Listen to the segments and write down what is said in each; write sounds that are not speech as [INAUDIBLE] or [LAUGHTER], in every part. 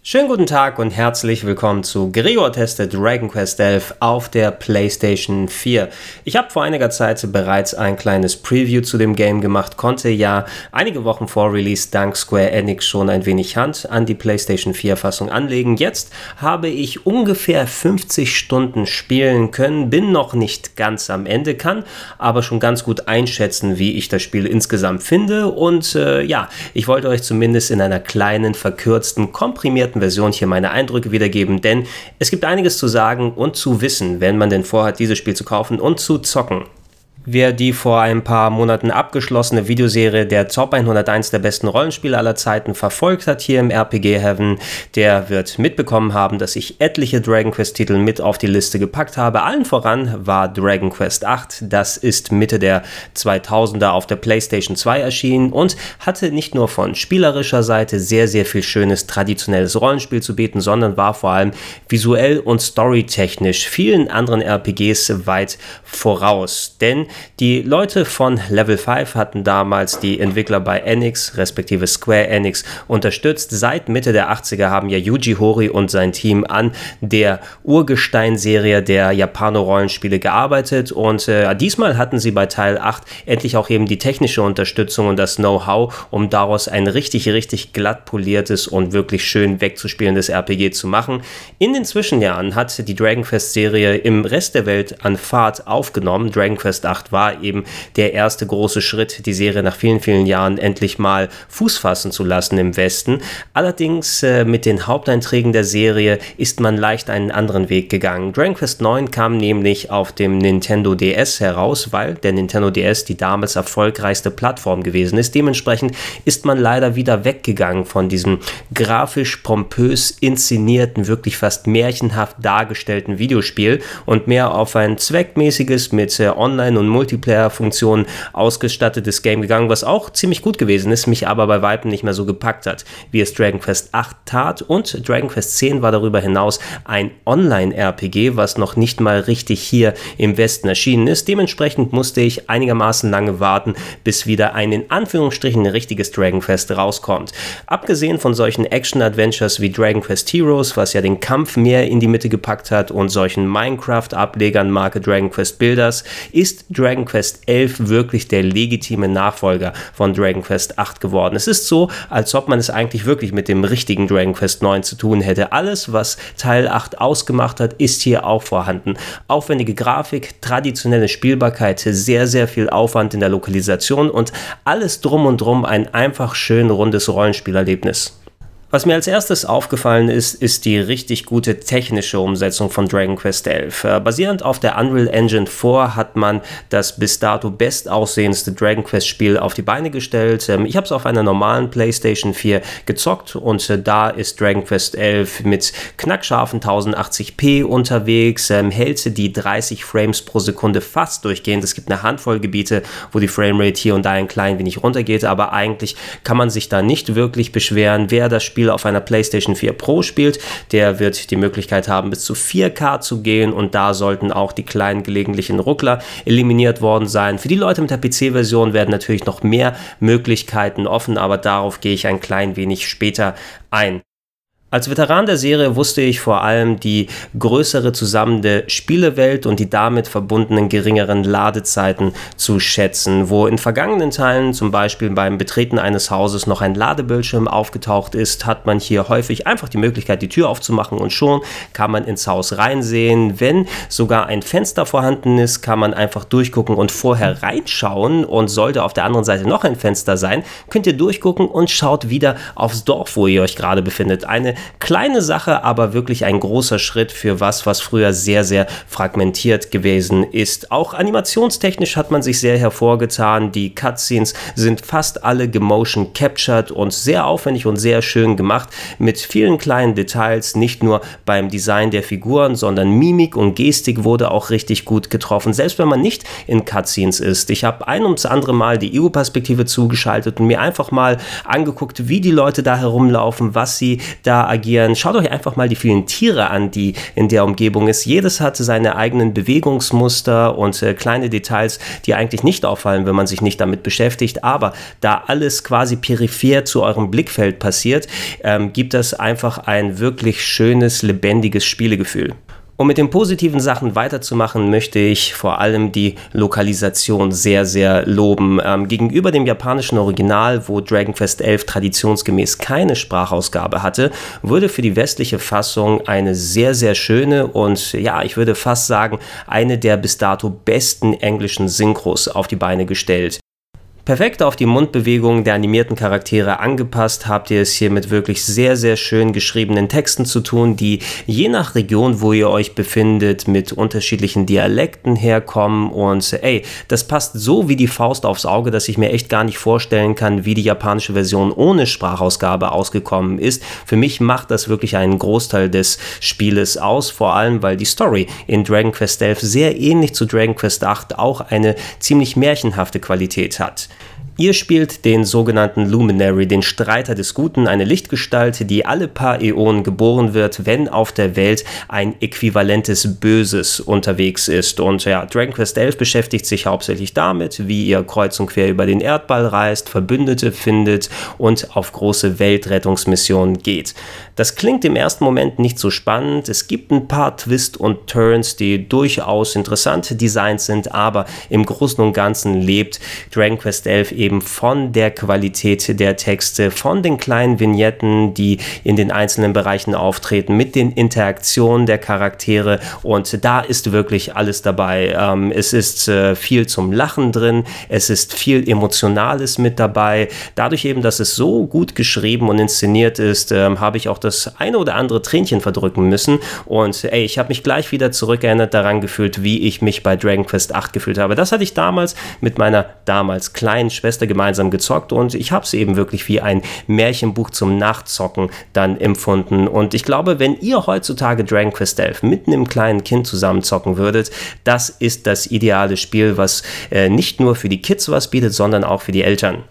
Schönen guten Tag und herzlich willkommen zu Gregor testet Dragon Quest 11 auf der PlayStation 4. Ich habe vor einiger Zeit bereits ein kleines Preview zu dem Game gemacht, konnte ja einige Wochen vor Release dank Square Enix schon ein wenig Hand an die PlayStation 4 Fassung anlegen. Jetzt habe ich ungefähr 50 Stunden spielen können, bin noch nicht ganz am Ende, kann aber schon ganz gut einschätzen, wie ich das Spiel insgesamt finde und äh, ja, ich wollte euch zumindest in einer kleinen, verkürzten, komprimierten komprimierten Version hier meine Eindrücke wiedergeben, denn es gibt einiges zu sagen und zu wissen, wenn man denn vorhat, dieses Spiel zu kaufen und zu zocken. Wer die vor ein paar Monaten abgeschlossene Videoserie der Top 101 der besten Rollenspiele aller Zeiten verfolgt hat hier im RPG Heaven, der wird mitbekommen haben, dass ich etliche Dragon Quest Titel mit auf die Liste gepackt habe. Allen voran war Dragon Quest 8. Das ist Mitte der 2000er auf der PlayStation 2 erschienen und hatte nicht nur von spielerischer Seite sehr, sehr viel schönes traditionelles Rollenspiel zu bieten, sondern war vor allem visuell und storytechnisch vielen anderen RPGs weit voraus. Denn die Leute von Level 5 hatten damals die Entwickler bei Enix, respektive Square Enix, unterstützt. Seit Mitte der 80er haben ja Yuji Horii und sein Team an der Urgestein-Serie der Japano-Rollenspiele gearbeitet und äh, diesmal hatten sie bei Teil 8 endlich auch eben die technische Unterstützung und das Know-how, um daraus ein richtig, richtig glatt poliertes und wirklich schön wegzuspielendes RPG zu machen. In den Zwischenjahren hat die Dragon Quest-Serie im Rest der Welt an Fahrt aufgenommen. Dragon Quest 8 war eben der erste große Schritt, die Serie nach vielen, vielen Jahren endlich mal Fuß fassen zu lassen im Westen. Allerdings äh, mit den Haupteinträgen der Serie ist man leicht einen anderen Weg gegangen. Dragon Quest 9 kam nämlich auf dem Nintendo DS heraus, weil der Nintendo DS die damals erfolgreichste Plattform gewesen ist. Dementsprechend ist man leider wieder weggegangen von diesem grafisch pompös inszenierten, wirklich fast märchenhaft dargestellten Videospiel und mehr auf ein zweckmäßiges mit äh, Online- und Multiplayer-Funktionen ausgestattetes Game gegangen, was auch ziemlich gut gewesen ist, mich aber bei Weitem nicht mehr so gepackt hat, wie es Dragon Quest 8 tat. Und Dragon Quest 10 war darüber hinaus ein Online-RPG, was noch nicht mal richtig hier im Westen erschienen ist. Dementsprechend musste ich einigermaßen lange warten, bis wieder ein in Anführungsstrichen richtiges Dragon Quest rauskommt. Abgesehen von solchen Action-Adventures wie Dragon Quest Heroes, was ja den Kampf mehr in die Mitte gepackt hat, und solchen Minecraft-Ablegern Marke Dragon Quest Builders, ist Dragon Quest 11 wirklich der legitime Nachfolger von Dragon Quest 8 geworden. Es ist so, als ob man es eigentlich wirklich mit dem richtigen Dragon Quest 9 zu tun hätte. Alles, was Teil 8 ausgemacht hat, ist hier auch vorhanden. Aufwendige Grafik, traditionelle Spielbarkeit, sehr, sehr viel Aufwand in der Lokalisation und alles drum und drum ein einfach schön rundes Rollenspielerlebnis. Was mir als erstes aufgefallen ist, ist die richtig gute technische Umsetzung von Dragon Quest 11. Äh, basierend auf der Unreal Engine 4 hat man das bis dato bestaussehendste Dragon Quest Spiel auf die Beine gestellt. Ähm, ich habe es auf einer normalen PlayStation 4 gezockt und äh, da ist Dragon Quest 11 mit knackscharfen 1080p unterwegs, ähm, hält die 30 Frames pro Sekunde fast durchgehend. Es gibt eine Handvoll Gebiete, wo die Framerate hier und da ein klein wenig runtergeht, aber eigentlich kann man sich da nicht wirklich beschweren. Wer das Spiel auf einer PlayStation 4 Pro spielt, der wird die Möglichkeit haben, bis zu 4K zu gehen und da sollten auch die kleinen gelegentlichen Ruckler eliminiert worden sein. Für die Leute mit der PC-Version werden natürlich noch mehr Möglichkeiten offen, aber darauf gehe ich ein klein wenig später ein. Als Veteran der Serie wusste ich vor allem die größere zusammenhängende Spielewelt und die damit verbundenen geringeren Ladezeiten zu schätzen, wo in vergangenen Teilen zum Beispiel beim Betreten eines Hauses noch ein Ladebildschirm aufgetaucht ist, hat man hier häufig einfach die Möglichkeit, die Tür aufzumachen und schon kann man ins Haus reinsehen. Wenn sogar ein Fenster vorhanden ist, kann man einfach durchgucken und vorher reinschauen und sollte auf der anderen Seite noch ein Fenster sein, könnt ihr durchgucken und schaut wieder aufs Dorf, wo ihr euch gerade befindet. Eine kleine Sache, aber wirklich ein großer Schritt für was, was früher sehr, sehr fragmentiert gewesen ist. Auch animationstechnisch hat man sich sehr hervorgetan. Die Cutscenes sind fast alle gemotion captured und sehr aufwendig und sehr schön gemacht mit vielen kleinen Details, nicht nur beim Design der Figuren, sondern Mimik und Gestik wurde auch richtig gut getroffen, selbst wenn man nicht in Cutscenes ist. Ich habe ein ums andere Mal die EU-Perspektive zugeschaltet und mir einfach mal angeguckt, wie die Leute da herumlaufen, was sie da agieren. Schaut euch einfach mal die vielen Tiere an, die in der Umgebung ist. Jedes hat seine eigenen Bewegungsmuster und äh, kleine Details, die eigentlich nicht auffallen, wenn man sich nicht damit beschäftigt. Aber da alles quasi peripher zu eurem Blickfeld passiert, ähm, gibt es einfach ein wirklich schönes, lebendiges Spielegefühl. Um mit den positiven Sachen weiterzumachen, möchte ich vor allem die Lokalisation sehr, sehr loben. Ähm, gegenüber dem japanischen Original, wo Dragon Quest 11 traditionsgemäß keine Sprachausgabe hatte, wurde für die westliche Fassung eine sehr, sehr schöne und ja, ich würde fast sagen, eine der bis dato besten englischen Synchros auf die Beine gestellt. Perfekt auf die Mundbewegungen der animierten Charaktere angepasst, habt ihr es hier mit wirklich sehr, sehr schön geschriebenen Texten zu tun, die je nach Region, wo ihr euch befindet, mit unterschiedlichen Dialekten herkommen. Und ey, das passt so wie die Faust aufs Auge, dass ich mir echt gar nicht vorstellen kann, wie die japanische Version ohne Sprachausgabe ausgekommen ist. Für mich macht das wirklich einen Großteil des Spieles aus, vor allem weil die Story in Dragon Quest 11 sehr ähnlich zu Dragon Quest 8 auch eine ziemlich märchenhafte Qualität hat. Ihr spielt den sogenannten Luminary, den Streiter des Guten, eine Lichtgestalt, die alle paar Äonen geboren wird, wenn auf der Welt ein äquivalentes Böses unterwegs ist. Und ja, Dragon Quest 11 beschäftigt sich hauptsächlich damit, wie ihr kreuz und quer über den Erdball reist, Verbündete findet und auf große Weltrettungsmissionen geht. Das klingt im ersten Moment nicht so spannend. Es gibt ein paar Twists und Turns, die durchaus interessante Designs sind, aber im Großen und Ganzen lebt Dragon Quest 11 eben eben von der Qualität der Texte, von den kleinen Vignetten, die in den einzelnen Bereichen auftreten, mit den Interaktionen der Charaktere und da ist wirklich alles dabei. Ähm, es ist äh, viel zum Lachen drin, es ist viel Emotionales mit dabei. Dadurch eben, dass es so gut geschrieben und inszeniert ist, ähm, habe ich auch das eine oder andere Tränchen verdrücken müssen und ey, ich habe mich gleich wieder zurückerinnert daran gefühlt, wie ich mich bei Dragon Quest 8 gefühlt habe. Das hatte ich damals mit meiner damals kleinen Schwester Schwester gemeinsam gezockt und ich habe es eben wirklich wie ein Märchenbuch zum Nachzocken dann empfunden. Und ich glaube, wenn ihr heutzutage Dragon Quest 11 mit einem kleinen Kind zusammen zocken würdet, das ist das ideale Spiel, was äh, nicht nur für die Kids was bietet, sondern auch für die Eltern.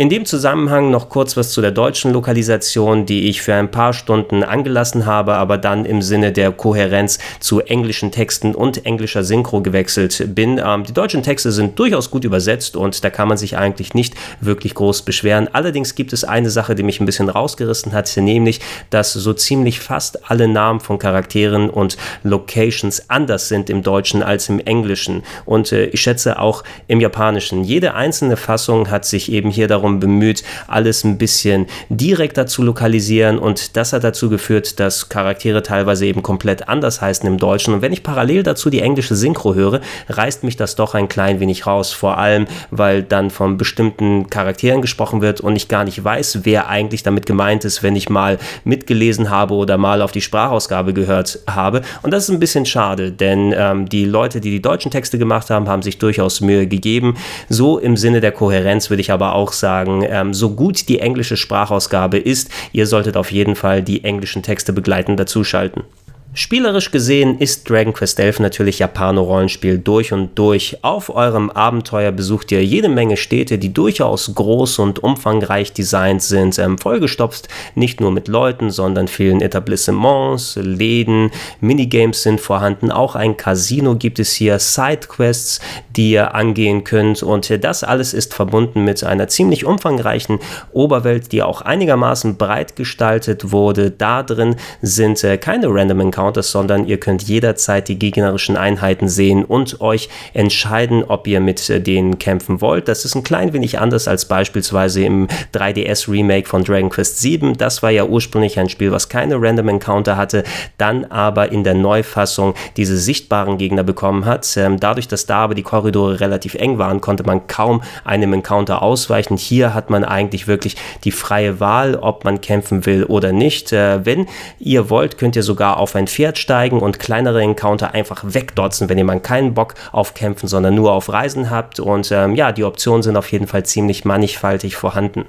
In dem Zusammenhang noch kurz was zu der deutschen Lokalisation, die ich für ein paar Stunden angelassen habe, aber dann im Sinne der Kohärenz zu englischen Texten und englischer Synchro gewechselt bin. Ähm, die deutschen Texte sind durchaus gut übersetzt und da kann man sich eigentlich nicht wirklich groß beschweren. Allerdings gibt es eine Sache, die mich ein bisschen rausgerissen hat, nämlich, dass so ziemlich fast alle Namen von Charakteren und Locations anders sind im Deutschen als im Englischen und äh, ich schätze auch im Japanischen. Jede einzelne Fassung hat sich eben hier darum darum bemüht, alles ein bisschen direkter zu lokalisieren. Und das hat dazu geführt, dass Charaktere teilweise eben komplett anders heißen im Deutschen. Und wenn ich parallel dazu die englische Synchro höre, reißt mich das doch ein klein wenig raus, vor allem weil dann von bestimmten Charakteren gesprochen wird und ich gar nicht weiß, wer eigentlich damit gemeint ist, wenn ich mal mitgelesen habe oder mal auf die Sprachausgabe gehört habe. Und das ist ein bisschen schade, denn ähm, die Leute, die die deutschen Texte gemacht haben, haben sich durchaus Mühe gegeben. So im Sinne der Kohärenz würde ich aber auch sagen, sagen, ähm, so gut die englische Sprachausgabe ist, ihr solltet auf jeden Fall die englischen Texte begleitend dazuschalten. Spielerisch gesehen ist Dragon Quest 11 natürlich Japano-Rollenspiel durch und durch. Auf eurem Abenteuer besucht ihr jede Menge Städte, die durchaus groß und umfangreich designt sind, ähm, vollgestopft nicht nur mit Leuten, sondern vielen Etablissements, Läden, Minigames sind vorhanden, auch ein Casino gibt es hier, Sidequests, die ihr angehen könnt und das alles ist verbunden mit einer ziemlich umfangreichen Oberwelt, die auch einigermaßen breit gestaltet wurde. Da drin sind äh, keine Random Encounters Encounters, sondern ihr könnt jederzeit die gegnerischen Einheiten sehen und euch entscheiden, ob ihr mit äh, denen kämpfen wollt. Das ist ein klein wenig anders als beispielsweise im 3DS Remake von Dragon Quest VII. Das war ja ursprünglich ein Spiel, was keine Random Encounter hatte, dann aber in der Neufassung diese sichtbaren Gegner bekommen hat. Ähm, dadurch, dass da aber die Korridore relativ eng waren, konnte man kaum einem Encounter ausweichen. Hier hat man eigentlich wirklich die freie Wahl, ob man kämpfen will oder nicht. Äh, wenn ihr wollt, könnt ihr sogar auf ein Pferd steigen und kleinere Encounter einfach wegdotzen, wenn ihr mal keinen Bock auf Kämpfen, sondern nur auf Reisen habt. Und ähm, ja, die Optionen sind auf jeden Fall ziemlich mannigfaltig vorhanden.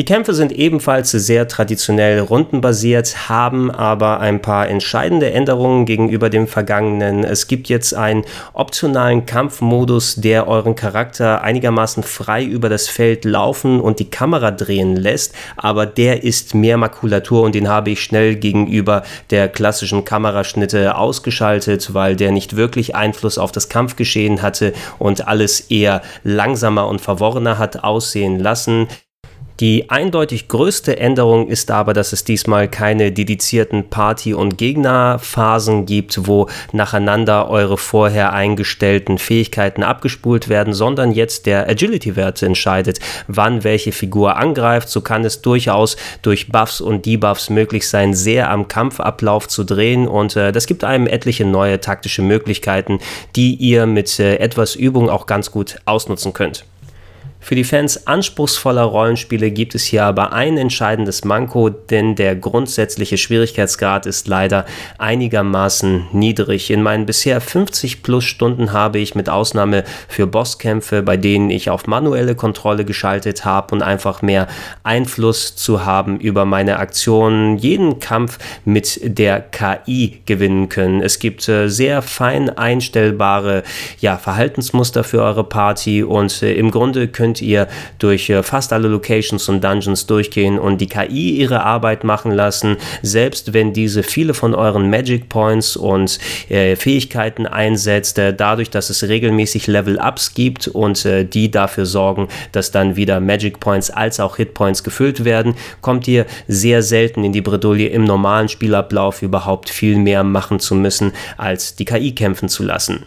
Die Kämpfe sind ebenfalls sehr traditionell rundenbasiert, haben aber ein paar entscheidende Änderungen gegenüber dem vergangenen. Es gibt jetzt einen optionalen Kampfmodus, der euren Charakter einigermaßen frei über das Feld laufen und die Kamera drehen lässt, aber der ist mehr Makulatur und den habe ich schnell gegenüber der klassischen Kameraschnitte ausgeschaltet, weil der nicht wirklich Einfluss auf das Kampfgeschehen hatte und alles eher langsamer und verworrener hat aussehen lassen. Die eindeutig größte Änderung ist aber, dass es diesmal keine dedizierten Party- und Gegnerphasen gibt, wo nacheinander eure vorher eingestellten Fähigkeiten abgespult werden, sondern jetzt der Agility-Wert entscheidet, wann welche Figur angreift. So kann es durchaus durch Buffs und Debuffs möglich sein, sehr am Kampfablauf zu drehen und äh, das gibt einem etliche neue taktische Möglichkeiten, die ihr mit äh, etwas Übung auch ganz gut ausnutzen könnt. Für die Fans anspruchsvoller Rollenspiele gibt es hier aber ein entscheidendes Manko, denn der grundsätzliche Schwierigkeitsgrad ist leider einigermaßen niedrig. In meinen bisher 50 plus Stunden habe ich mit Ausnahme für Bosskämpfe, bei denen ich auf manuelle Kontrolle geschaltet habe und einfach mehr Einfluss zu haben über meine Aktionen, jeden Kampf mit der KI gewinnen können. Es gibt äh, sehr fein einstellbare ja, Verhaltensmuster für eure Party und äh, im Grunde könnt könnt ihr durch äh, fast alle Locations und Dungeons durchgehen und die KI ihre Arbeit machen lassen, selbst wenn diese viele von euren Magic Points und äh, Fähigkeiten einsetzt, äh, dadurch, dass es regelmäßig Level-Ups gibt und äh, die dafür sorgen, dass dann wieder Magic Points als auch Hit Points gefüllt werden, kommt ihr sehr selten in die Bredouille im normalen Spielablauf überhaupt viel mehr machen zu müssen, als die KI kämpfen zu lassen.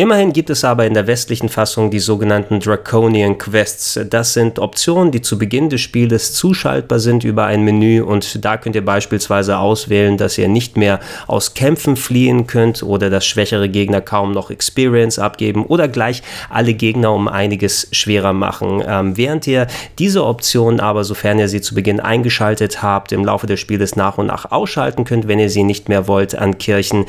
Immerhin gibt es aber in der westlichen Fassung die sogenannten Draconian Quests. Das sind Optionen, die zu Beginn des Spieles zuschaltbar sind über ein Menü und da könnt ihr beispielsweise auswählen, dass ihr nicht mehr aus Kämpfen fliehen könnt oder dass schwächere Gegner kaum noch Experience abgeben oder gleich alle Gegner um einiges schwerer machen. Ähm, während ihr diese Option aber, sofern ihr sie zu Beginn eingeschaltet habt, im Laufe des Spieles nach und nach ausschalten könnt, wenn ihr sie nicht mehr wollt an Kirchen,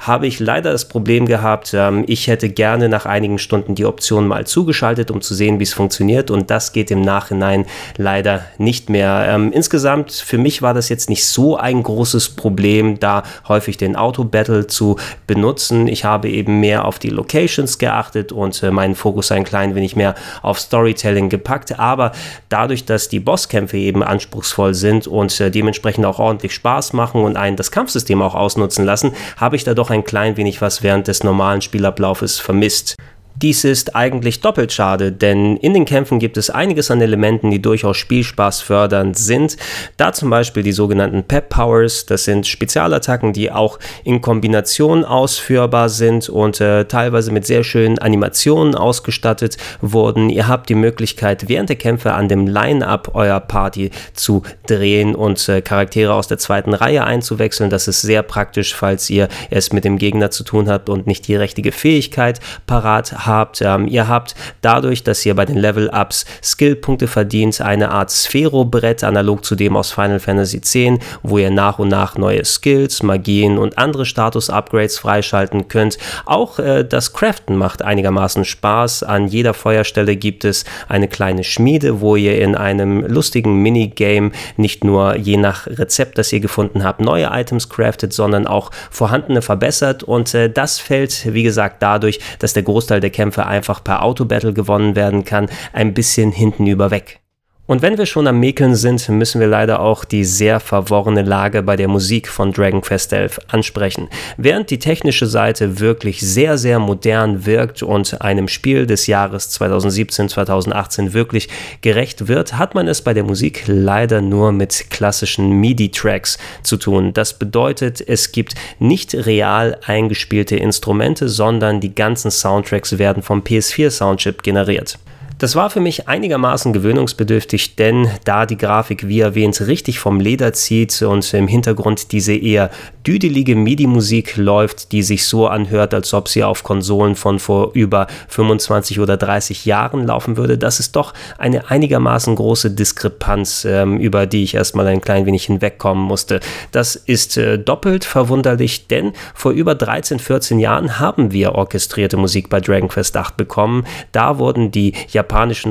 habe ich leider das Problem gehabt, ähm, ich hätte gerne nach einigen Stunden die Option mal zugeschaltet, um zu sehen, wie es funktioniert. Und das geht im Nachhinein leider nicht mehr. Ähm, insgesamt, für mich war das jetzt nicht so ein großes Problem, da häufig den Auto-Battle zu benutzen. Ich habe eben mehr auf die Locations geachtet und äh, meinen Fokus ein klein wenig mehr auf Storytelling gepackt. Aber dadurch, dass die Bosskämpfe eben anspruchsvoll sind und äh, dementsprechend auch ordentlich Spaß machen und einen das Kampfsystem auch ausnutzen lassen, habe ich da doch ein klein wenig was während des normalen Spielablaufes Kampfes vermisst. Dies ist eigentlich doppelt schade, denn in den Kämpfen gibt es einiges an Elementen, die durchaus Spielspaß fördernd sind. Da zum Beispiel die sogenannten Pep Powers, das sind Spezialattacken, die auch in Kombination ausführbar sind und äh, teilweise mit sehr schönen Animationen ausgestattet wurden. Ihr habt die Möglichkeit, während der Kämpfe an dem Line-Up eurer Party zu drehen und äh, Charaktere aus der zweiten Reihe einzuwechseln. Das ist sehr praktisch, falls ihr es mit dem Gegner zu tun habt und nicht die richtige Fähigkeit parat habt habt. Ähm, ihr habt dadurch, dass ihr bei den Level-Ups Skillpunkte verdient, eine Art Sphero-Brett, analog zu dem aus Final Fantasy X, wo ihr nach und nach neue Skills, Magien und andere Status-Upgrades freischalten könnt. Auch äh, das Craften macht einigermaßen Spaß. An jeder Feuerstelle gibt es eine kleine Schmiede, wo ihr in einem lustigen Minigame nicht nur je nach Rezept, das ihr gefunden habt, neue Items craftet, sondern auch vorhandene verbessert. Und äh, das fällt, wie gesagt, dadurch, dass der Großteil der Kämpfe einfach per Auto-Battle gewonnen werden kann, ein bisschen hintenüber weg. Und wenn wir schon am Mäkeln sind, müssen wir leider auch die sehr verworrene Lage bei der Musik von Dragon Quest 11 ansprechen. Während die technische Seite wirklich sehr, sehr modern wirkt und einem Spiel des Jahres 2017, 2018 wirklich gerecht wird, hat man es bei der Musik leider nur mit klassischen MIDI-Tracks zu tun. Das bedeutet, es gibt nicht real eingespielte Instrumente, sondern die ganzen Soundtracks werden vom PS4 Soundchip generiert. Das war für mich einigermaßen gewöhnungsbedürftig, denn da die Grafik, wie erwähnt, richtig vom Leder zieht und im Hintergrund diese eher düdelige MIDI-Musik läuft, die sich so anhört, als ob sie auf Konsolen von vor über 25 oder 30 Jahren laufen würde, das ist doch eine einigermaßen große Diskrepanz, ähm, über die ich erstmal ein klein wenig hinwegkommen musste. Das ist äh, doppelt verwunderlich, denn vor über 13, 14 Jahren haben wir orchestrierte Musik bei Dragon Quest 8 bekommen. Da wurden die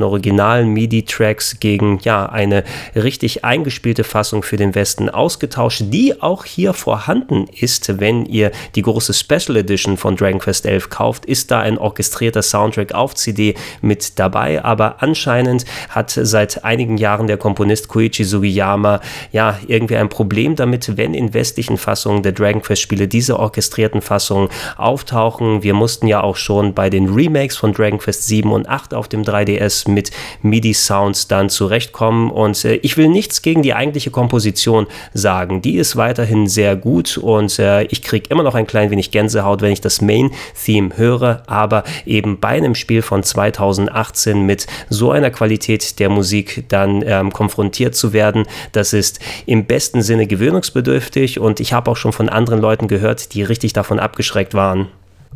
originalen MIDI-Tracks gegen ja eine richtig eingespielte Fassung für den Westen ausgetauscht, die auch hier vorhanden ist, wenn ihr die große Special Edition von Dragon Quest 11 kauft, ist da ein orchestrierter Soundtrack auf CD mit dabei, aber anscheinend hat seit einigen Jahren der Komponist Koichi Sugiyama ja irgendwie ein Problem damit, wenn in westlichen Fassungen der Dragon Quest Spiele diese orchestrierten Fassungen auftauchen. Wir mussten ja auch schon bei den Remakes von Dragon Quest 7 und 8 auf dem 3 3DS mit MIDI-Sounds dann zurechtkommen. Und äh, ich will nichts gegen die eigentliche Komposition sagen. Die ist weiterhin sehr gut und äh, ich kriege immer noch ein klein wenig Gänsehaut, wenn ich das Main-Theme höre. Aber eben bei einem Spiel von 2018 mit so einer Qualität der Musik dann ähm, konfrontiert zu werden, das ist im besten Sinne gewöhnungsbedürftig und ich habe auch schon von anderen Leuten gehört, die richtig davon abgeschreckt waren.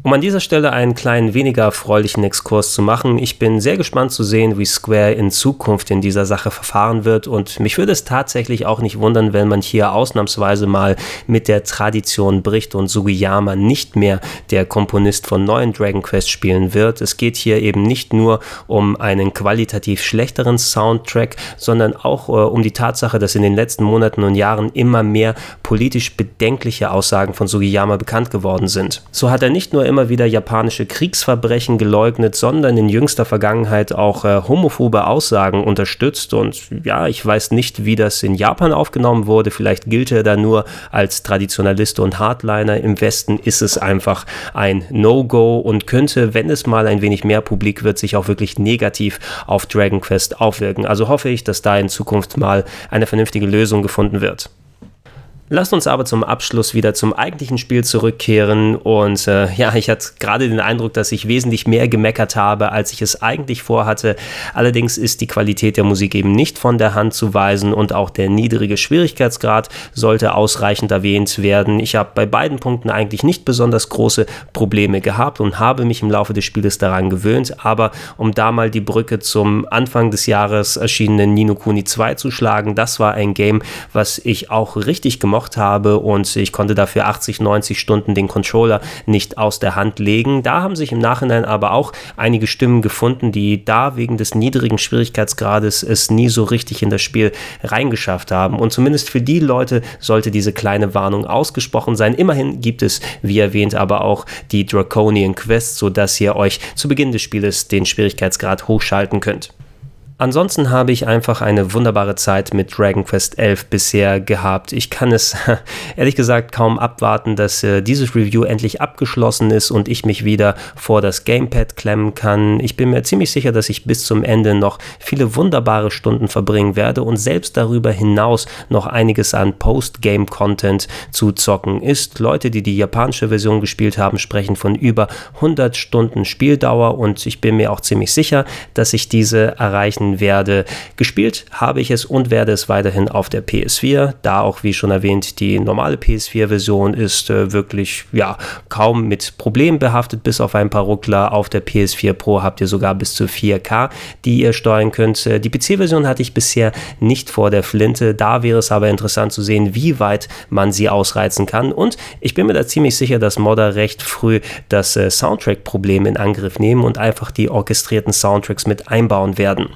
Um an dieser Stelle einen kleinen weniger erfreulichen Exkurs zu machen, ich bin sehr gespannt zu sehen, wie Square in Zukunft in dieser Sache verfahren wird und mich würde es tatsächlich auch nicht wundern, wenn man hier ausnahmsweise mal mit der Tradition bricht und Sugiyama nicht mehr der Komponist von neuen Dragon Quest Spielen wird. Es geht hier eben nicht nur um einen qualitativ schlechteren Soundtrack, sondern auch äh, um die Tatsache, dass in den letzten Monaten und Jahren immer mehr politisch bedenkliche Aussagen von Sugiyama bekannt geworden sind. So hat er nicht nur immer wieder japanische Kriegsverbrechen geleugnet, sondern in jüngster Vergangenheit auch äh, homophobe Aussagen unterstützt. Und ja, ich weiß nicht, wie das in Japan aufgenommen wurde. Vielleicht gilt er da nur als Traditionalist und Hardliner. Im Westen ist es einfach ein No-Go und könnte, wenn es mal ein wenig mehr publik wird, sich auch wirklich negativ auf Dragon Quest aufwirken. Also hoffe ich, dass da in Zukunft mal eine vernünftige Lösung gefunden wird. Lasst uns aber zum Abschluss wieder zum eigentlichen Spiel zurückkehren. Und äh, ja, ich hatte gerade den Eindruck, dass ich wesentlich mehr gemeckert habe, als ich es eigentlich vorhatte. Allerdings ist die Qualität der Musik eben nicht von der Hand zu weisen und auch der niedrige Schwierigkeitsgrad sollte ausreichend erwähnt werden. Ich habe bei beiden Punkten eigentlich nicht besonders große Probleme gehabt und habe mich im Laufe des Spieles daran gewöhnt. Aber um da mal die Brücke zum Anfang des Jahres erschienenen Nino Kuni 2 zu schlagen, das war ein Game, was ich auch richtig gemacht gemocht habe und ich konnte dafür 80, 90 Stunden den Controller nicht aus der Hand legen. Da haben sich im Nachhinein aber auch einige Stimmen gefunden, die da wegen des niedrigen Schwierigkeitsgrades es nie so richtig in das Spiel reingeschafft haben. Und zumindest für die Leute sollte diese kleine Warnung ausgesprochen sein. Immerhin gibt es, wie erwähnt, aber auch die Draconian Quest, sodass ihr euch zu Beginn des Spieles den Schwierigkeitsgrad hochschalten könnt. Ansonsten habe ich einfach eine wunderbare Zeit mit Dragon Quest 11 bisher gehabt. Ich kann es [LAUGHS] ehrlich gesagt kaum abwarten, dass äh, dieses Review endlich abgeschlossen ist und ich mich wieder vor das Gamepad klemmen kann. Ich bin mir ziemlich sicher, dass ich bis zum Ende noch viele wunderbare Stunden verbringen werde und selbst darüber hinaus noch einiges an Post-Game-Content zu zocken ist. Leute, die die japanische Version gespielt haben, sprechen von über 100 Stunden Spieldauer und ich bin mir auch ziemlich sicher, dass ich diese erreichen werde. Gespielt habe ich es und werde es weiterhin auf der PS4, da auch wie schon erwähnt die normale PS4-Version ist äh, wirklich ja kaum mit Problemen behaftet, bis auf ein paar Ruckler. Auf der PS4 Pro habt ihr sogar bis zu 4K, die ihr steuern könnt. Äh, die PC-Version hatte ich bisher nicht vor der Flinte. Da wäre es aber interessant zu sehen, wie weit man sie ausreizen kann. Und ich bin mir da ziemlich sicher, dass Modder recht früh das äh, Soundtrack-Problem in Angriff nehmen und einfach die orchestrierten Soundtracks mit einbauen werden.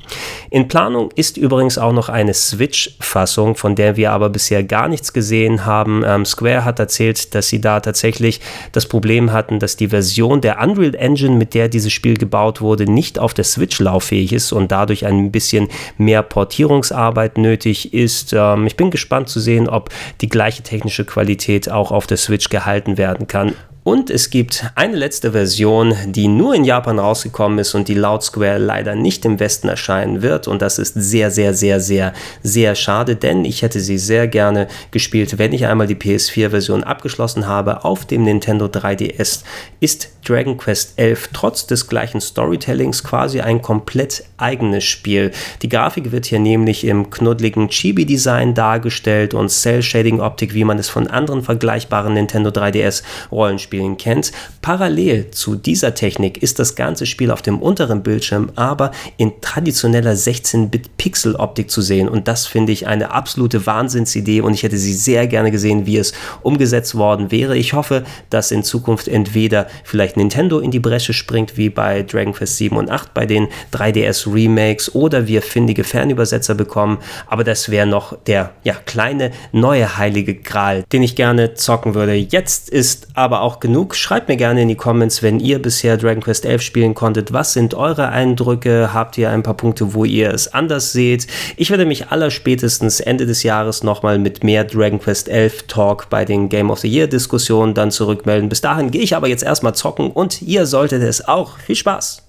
In Planung ist übrigens auch noch eine Switch-Fassung, von der wir aber bisher gar nichts gesehen haben. Ähm, Square hat erzählt, dass sie da tatsächlich das Problem hatten, dass die Version der Unreal Engine, mit der dieses Spiel gebaut wurde, nicht auf der Switch lauffähig ist und dadurch ein bisschen mehr Portierungsarbeit nötig ist. Ähm, ich bin gespannt zu sehen, ob die gleiche technische Qualität auch auf der Switch gehalten werden kann. Und es gibt eine letzte Version, die nur in Japan rausgekommen ist und die laut Square leider nicht im Westen erscheinen wird. Und das ist sehr, sehr, sehr, sehr, sehr schade, denn ich hätte sie sehr gerne gespielt, wenn ich einmal die PS4-Version abgeschlossen habe. Auf dem Nintendo 3DS ist Dragon Quest 11 trotz des gleichen Storytellings quasi ein komplett eigenes Spiel. Die Grafik wird hier nämlich im knuddeligen Chibi-Design dargestellt und Cell-Shading-Optik, wie man es von anderen vergleichbaren Nintendo 3DS-Rollenspielen Spielen kennt. Parallel zu dieser Technik ist das ganze Spiel auf dem unteren Bildschirm aber in traditioneller 16-Bit-Pixel-Optik zu sehen und das finde ich eine absolute Wahnsinnsidee und ich hätte sie sehr gerne gesehen, wie es umgesetzt worden wäre. Ich hoffe, dass in Zukunft entweder vielleicht Nintendo in die Bresche springt, wie bei Dragon Quest 7 und 8 bei den 3DS Remakes oder wir findige Fernübersetzer bekommen, aber das wäre noch der ja, kleine neue heilige Gral, den ich gerne zocken würde. Jetzt ist aber auch genug. Schreibt mir gerne in die Comments, wenn ihr bisher Dragon Quest 11 spielen konntet. Was sind eure Eindrücke? Habt ihr ein paar Punkte, wo ihr es anders seht? Ich werde mich allerspätestens Ende des Jahres nochmal mit mehr Dragon Quest 11 Talk bei den Game of the Year Diskussionen dann zurückmelden. Bis dahin gehe ich aber jetzt erstmal zocken und ihr solltet es auch. Viel Spaß!